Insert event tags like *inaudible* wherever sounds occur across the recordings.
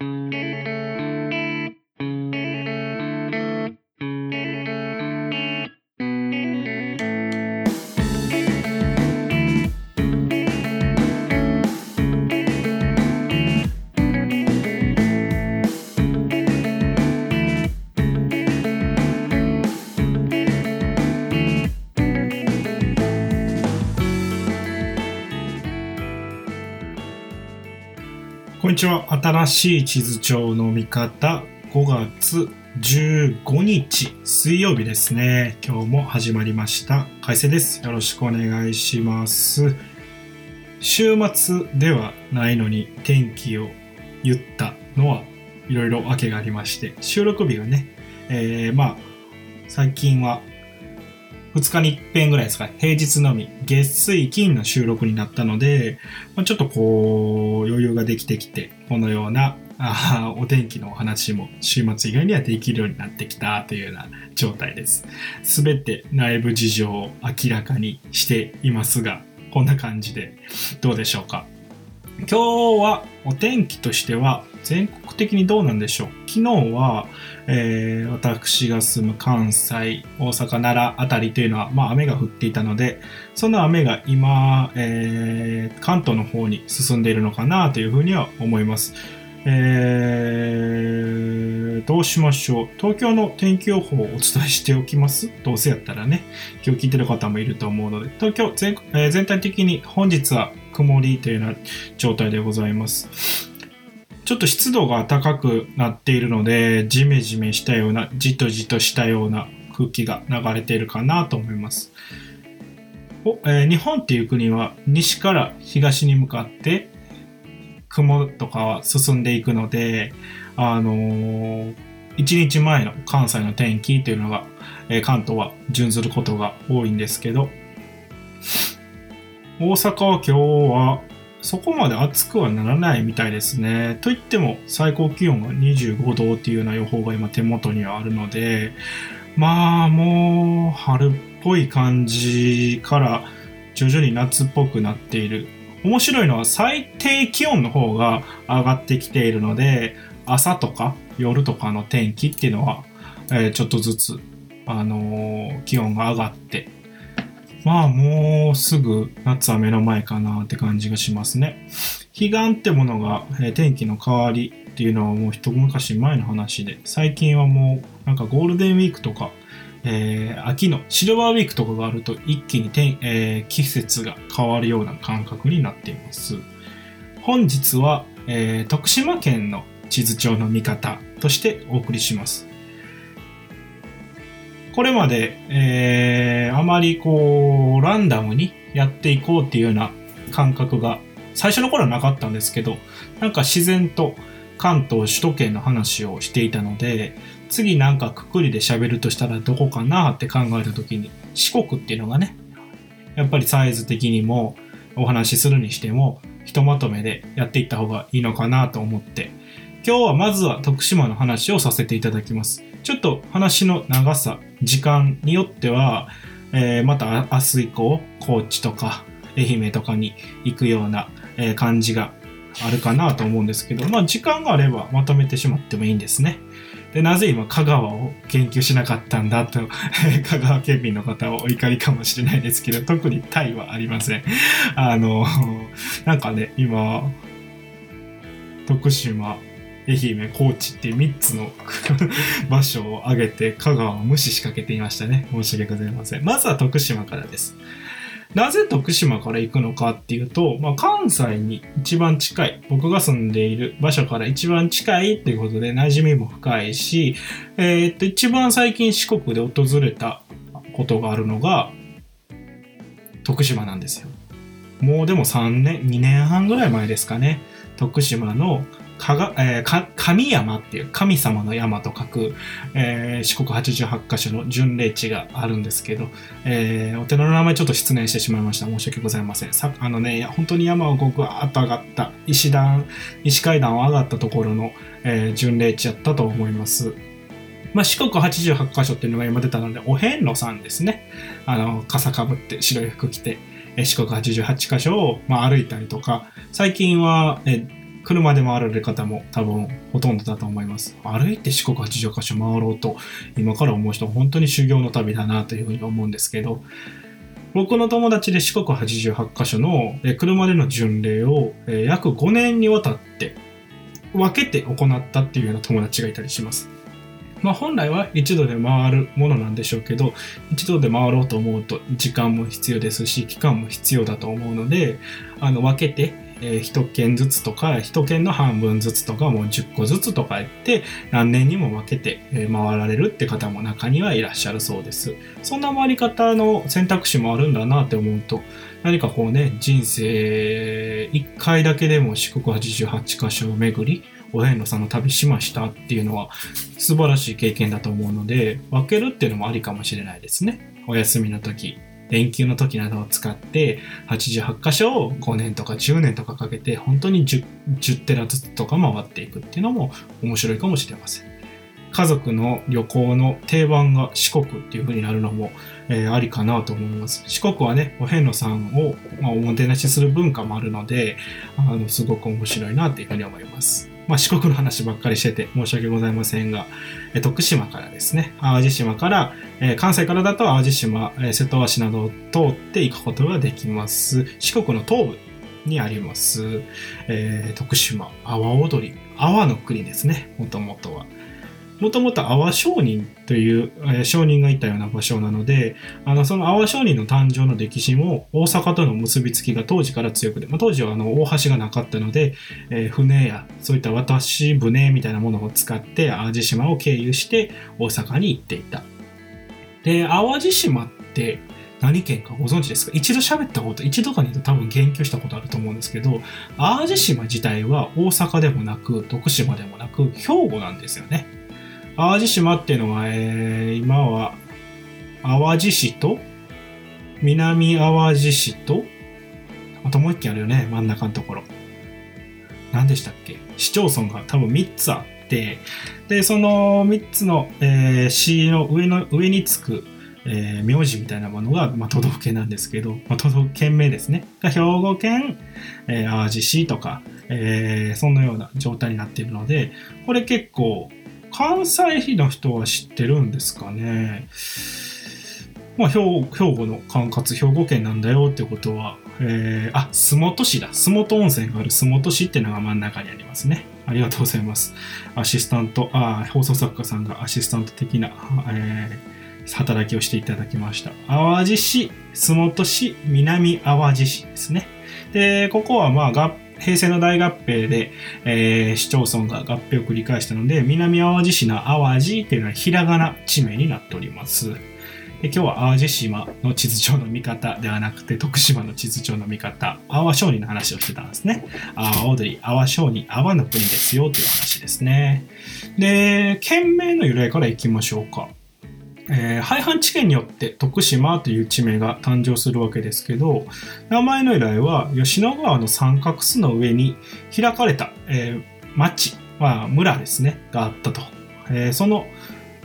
Mm-hmm. こんにちは。新しい地図帳の見方、5月15日水曜日ですね。今日も始まりました。海星です。よろしくお願いします。週末ではないのに天気を言ったのはいろいろ訳がありまして、収録日がね、えー、まあ、最近は2日に一遍ぐらいですか、平日のみ、月水金の収録になったので、ま、ちょっとこう、余裕ができてきて、このような、あお天気のお話も週末以外にはできるようになってきたというような状態です。すべて内部事情を明らかにしていますが、こんな感じでどうでしょうか。今日はお天気としては全国的にどうなんでしょう？昨日は、えー、私が住む関西、大阪、奈良あたりというのは、まあ、雨が降っていたので、その雨が今、えー、関東の方に進んでいるのかなというふうには思います。えー、どうしましょう？東京の天気予報をお伝えしておきます？どうせやったらね、今日聞いてる方もいると思うので、東京全,、えー、全体的に本日は曇りというような状態でございます。ちょっと湿度が高くなっているので、ジメジメしたような、じとじとしたような空気が流れているかなと思います。おえー、日本っていう国は西から東に向かって雲とかは進んでいくので、あのー、1日前の関西の天気というのが、えー、関東は準ずることが多いんですけど、大阪は今日はそこまで暑くはならないみたいですね。といっても最高気温が25度っていうような予報が今手元にはあるので、まあもう春っぽい感じから徐々に夏っぽくなっている。面白いのは最低気温の方が上がってきているので、朝とか夜とかの天気っていうのは、えー、ちょっとずつ、あのー、気温が上がってまあもうすぐ夏は目の前かなって感じがしますね。彼岸ってものが、え、天気の変わりっていうのはもう一昔前の話で、最近はもうなんかゴールデンウィークとか、えー、秋のシルバーウィークとかがあると一気に天、えー、季節が変わるような感覚になっています。本日は、えー、徳島県の地図帳の見方としてお送りします。これまで、えー、あまりこう、ランダムにやっていこうっていうような感覚が、最初の頃はなかったんですけど、なんか自然と関東首都圏の話をしていたので、次なんかくくりで喋るとしたらどこかなって考えた時に、四国っていうのがね、やっぱりサイズ的にもお話しするにしても、ひとまとめでやっていった方がいいのかなと思って、今日はまずは徳島の話をさせていただきます。ちょっと話の長さ、時間によっては、えー、また明日以降、高知とか愛媛とかに行くような、え、感じがあるかなと思うんですけど、まあ時間があればまとめてしまってもいいんですね。で、なぜ今香川を研究しなかったんだと、*laughs* 香川県民の方はお怒りかもしれないですけど、特にタイはありません。あの、なんかね、今、徳島、愛媛、高知っていう3つの *laughs* 場所を挙げて香川を無視しかけていましたね。申し訳ございません。まずは徳島からです。なぜ徳島から行くのかっていうと、まあ、関西に一番近い、僕が住んでいる場所から一番近いっていうことで馴染みも深いし、えー、っと、一番最近四国で訪れたことがあるのが、徳島なんですよ。もうでも3年、2年半ぐらい前ですかね。徳島のかが、えー、か神山っていう神様の山と書く、えー、四国88カ所の巡礼地があるんですけど、えー、お寺の名前ちょっと失念してしまいました。申し訳ございません。さあのね、本当に山をぐわーっと上がった、石段、石階段を上がったところの、えー、巡礼地だったと思います。まあ、四国88カ所っていうのが今出たので、お遍路さんですね。あの、傘かぶって白い服着て、四国88カ所を、まあ、歩いたりとか、最近は、え車で回られる方も多分ほとんどだと思います。歩いて四国八十箇所回ろうと今から思う人は本当に修行の旅だなというふうに思うんですけど、僕の友達で四国88カ所の車での巡礼を約5年にわたって分けて行ったっていうような友達がいたりします。まあ本来は一度で回るものなんでしょうけど、一度で回ろうと思うと時間も必要ですし、期間も必要だと思うので、あの分けてえー、1件ずつとか、1件の半分ずつとか、もう10個ずつとか言って、何年にも分けて、え回られるって方も中にはいらっしゃるそうです。そんな回り方の選択肢もあるんだなって思うと、何かこうね、人生1回だけでも四国88カ所を巡り、お遍路さんの旅しましたっていうのは素晴らしい経験だと思うので、分けるっていうのもありかもしれないですね。お休みの時、連休の時などを使って88箇所を5年とか10年とかかけて本当に 10, 10テラずつとか回っていくっていうのも面白いかもしれません。家族の旅行の定番が四国っていう風になるのも、えー、ありかなと思います。四国はね、お遍路さんを、まあ、おもてなしする文化もあるので、あの、すごく面白いなっていう風に思います。まあ、四国の話ばっかりしてて申し訳ございませんが、え徳島からですね、淡路島から、え関西からだと淡路島、え瀬戸橋などを通って行くことができます。四国の東部にあります、えー、徳島、阿波踊り、阿波の国ですね、もともとは。もともと阿波商人という、えー、商人がいたような場所なので、あの、その阿波商人の誕生の歴史も大阪との結びつきが当時から強くて、まあ、当時はあの、大橋がなかったので、えー、船や、そういった渡し船みたいなものを使って淡路島を経由して大阪に行っていた。で、淡路島って何県かご存知ですか？一度喋ったこと、一度かに多分言及したことあると思うんですけど、淡路島自体は大阪でもなく、徳島でもなく、兵庫なんですよね。淡路島っていうのは、えー、今は、淡路市と、南淡路市と、あともう一軒あるよね、真ん中のところ。何でしたっけ？市町村が多分3つあって、で、その3つの、えー、市の上の、上につく、えー、名字みたいなものが、まあ、都道府県なんですけど、まあ、都道府県名ですね。が兵庫県、えー、淡路市とか、えー、そんなような状態になっているので、これ結構、関西比の人は知ってるんですかね。まあ、兵庫の管轄、兵庫県なんだよってことは、えー、あ、洲本市だ。洲本温泉がある洲本市っていうのが真ん中にありますね。ありがとうございます。アシスタント、あ放送作家さんがアシスタント的な、えー、働きをしていただきました。淡路市、洲本市、南淡路市ですね。で、ここはまあ合平成の大合併で、えー、市町村が合併を繰り返したので、南淡路市の淡路っていうのはひらがな地名になっております。で今日は淡路島の地図上の見方ではなくて、徳島の地図上の見方、阿波商人の話をしてたんですね。阿波踊り、阿波商人、阿波の国ですよという話ですね。で、県名の由来からいきましょうか。えー、廃藩置県によって徳島という地名が誕生するわけですけど、名前の由来は吉野川の三角巣の上に開かれた、えー、町、まあ、村ですね、があったと。えー、その、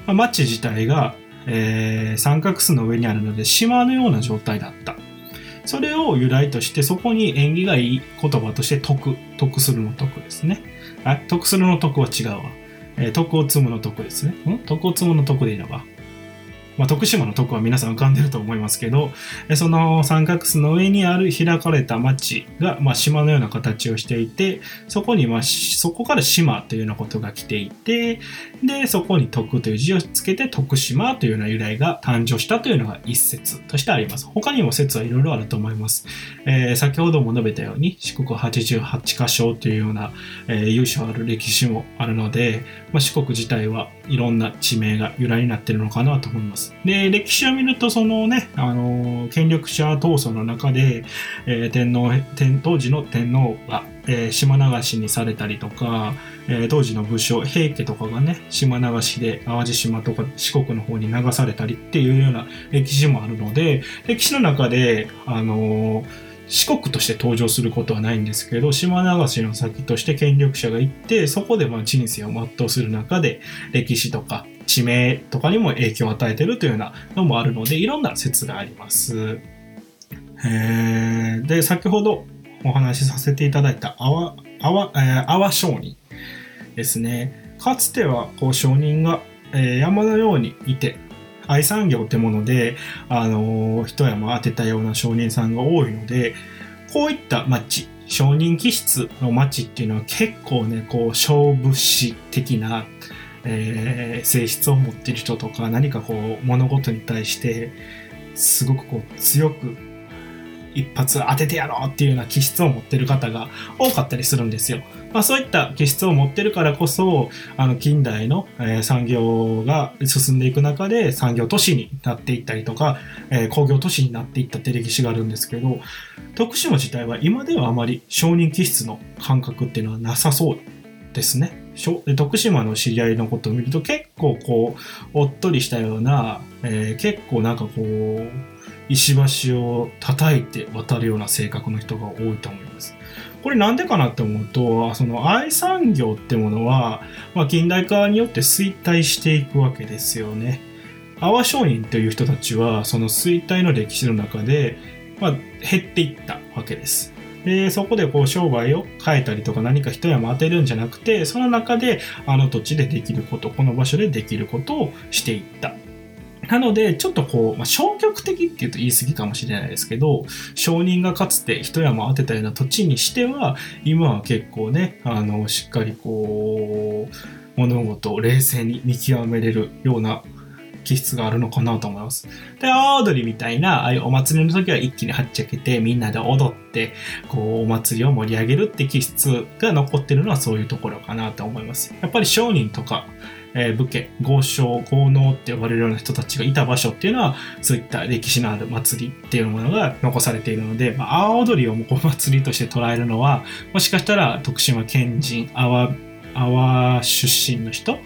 町自体が、えー、三角巣の上にあるので島のような状態だった。それを由来としてそこに縁起がいい言葉として徳、徳するの徳ですね。あ、徳するの徳は違うわ。えー、徳を積むの徳ですね。ん？徳を積むの徳でいいのか。まあ、徳島の徳は皆さん浮かんでると思いますけど、その三角巣の上にある開かれた町が、まあ、島のような形をしていて、そこに、まあ、そこから島というようなことが来ていて、で、そこに徳という字をつけて徳島というような由来が誕生したというのが一説としてあります。他にも説はいろいろあると思います。えー、先ほども述べたように、四国88箇所というような、えー、由緒ある歴史もあるので、まあ、四国自体はいろんな地名が由来になっているのかなと思います。。で、歴史を見ると、そのね、あの、権力者闘争の中で、えー、天皇、天、当時の天皇が、えー、島流しにされたりとか、えー、当時の武将、平家とかがね、島流しで淡路島とか四国の方に流されたりっていうような歴史もあるので、歴史の中で、あの四国として登場することはないんですけど、島流しの先として権力者が行って、そこでまあ人生を全うする中で、歴史とか地名とかにも影響を与えてるというようなのもあるので、いろんな説があります。えー、で、先ほどお話しさせていただいた阿波、えー、阿波商人ですね。かつては、こう、商人が、えー、山のようにいて、愛産業ってもので、あのー、一山当てたような商人さんが多いので、こういった町、商人気質の町っていうのは結構ね、こう、勝負師的な、えー、性質を持ってる人とか、何かこう、物事に対して、すごくこう、強く一発当ててやろうっていうような気質を持ってる方が多かったりするんですよ。まあ、そういった気質を持ってるからこそ、あの、近代の、え、産業が進んでいく中で産業都市になっていったりとか、え、工業都市になっていったって歴史があるんですけど、徳島自体は今ではあまり承認気質の感覚っていうのはなさそうですね。徳島の知り合いのことを見ると結構こう、おっとりしたような、えー、結構なんかこう、石橋を叩いて渡るような性格の人が多いと思います。これなんでかなって思うと、その愛産業ってものは、まあ、近代化によって衰退していくわけですよね。阿波商人という人たちは、その衰退の歴史の中で、まあ、減っていったわけです。で、そこでこう商売を変えたりとか何か一山当てるんじゃなくて、その中であの土地でできること、この場所でできることをしていった。なので、ちょっとこう、まあ、消極的っていうと言い過ぎかもしれないですけど、商人がかつて一山当てたような土地にしては、今は結構ね、あの、しっかりこう、物事を冷静に見極めれるような気質があるのかなと思います。で、阿波踊りみたいな、ああいうお祭りの時は一気にはっちゃけて、みんなで踊って、こう、お祭りを盛り上げるって気質が残ってるのはそういうところかなと思います。やっぱり商人とか、えー、武家、豪商、豪農って呼ばれるような人たちがいた場所っていうのは、そういった歴史のある祭りっていうものが残されているので、まあ、阿波踊りをお祭りとして捉えるのは、もしかしたら徳島県人、阿波、阿波出身の人、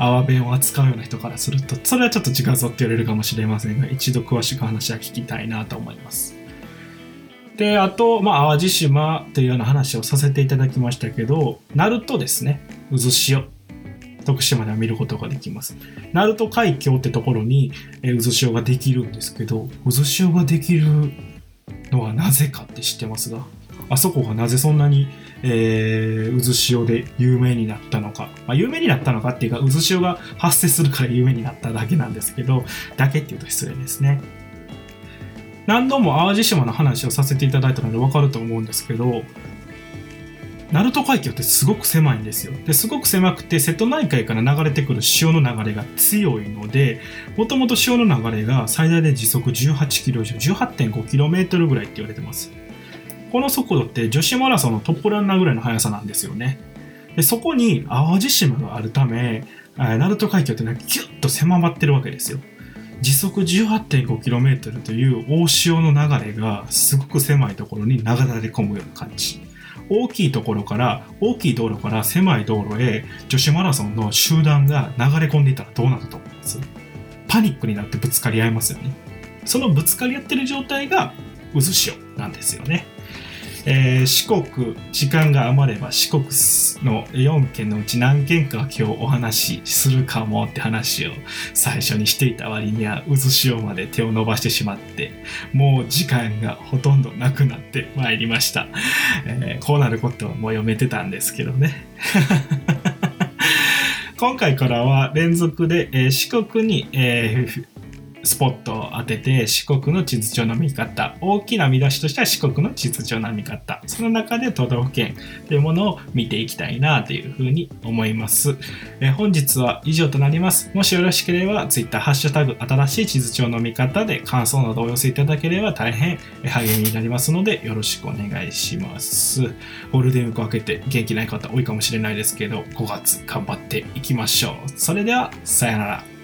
阿波弁を扱うような人からすると、それはちょっと違うぞって言われるかもしれませんが、一度詳しく話は聞きたいなと思います。で、あと、まあ、淡路島というような話をさせていただきましたけど、鳴門ですね。渦潮。徳島では見ることができます。鳴門海峡ってところに、え渦潮ができるんですけど、渦潮ができるのはなぜかって知ってますが、あそこがなぜそんなに、えー、渦潮で有名になったのか。まあ、有名になったのかっていうか、渦潮が発生するから有名になっただけなんですけど、だけっていうと失礼ですね。何度も淡路島の話をさせていただいたのでわかると思うんですけど、鳴門海峡ってすごく狭いんですよ。ですごく狭くて瀬戸内海から流れてくる潮の流れが強いので、もともと潮の流れが最大で時速18キロ以上、18.5キロメートルぐらいって言われてます。この速度って女子マラソンのトップランナーぐらいの速さなんですよね。でそこに淡路島があるため、鳴門海峡ってのはギュッと狭まってるわけですよ。時速 18.5km という大潮の流れがすごく狭いところに流れ込むような感じ。大きいところから、大きい道路から狭い道路へ女子マラソンの集団が流れ込んでいたらどうなると思います？パニックになってぶつかり合いますよね。そのぶつかり合ってる状態が渦潮なんですよね。えー、四国、時間が余れば四国の4県のうち何県か今日お話しするかもって話を最初にしていた割には渦潮まで手を伸ばしてしまって、もう時間がほとんどなくなってまいりました。えー、こうなることはもう読めてたんですけどね。*laughs* 今回からは連続で、えー、四国に、えー、スポットを当てて四国の地図帳の見方。大きな見出しとしては四国の地図帳の見方。その中で都道府県というものを見ていきたいなというふうに思います、え本日は以上となります。もしよろしければ Twitter ハッシュタグ新しい地図帳の見方で感想などお寄せいただければ大変励みになりますのでよろしくお願いします。ゴールデンウィーク明けて元気ない方多いかもしれないですけど5月頑張っていきましょう。それではさよなら。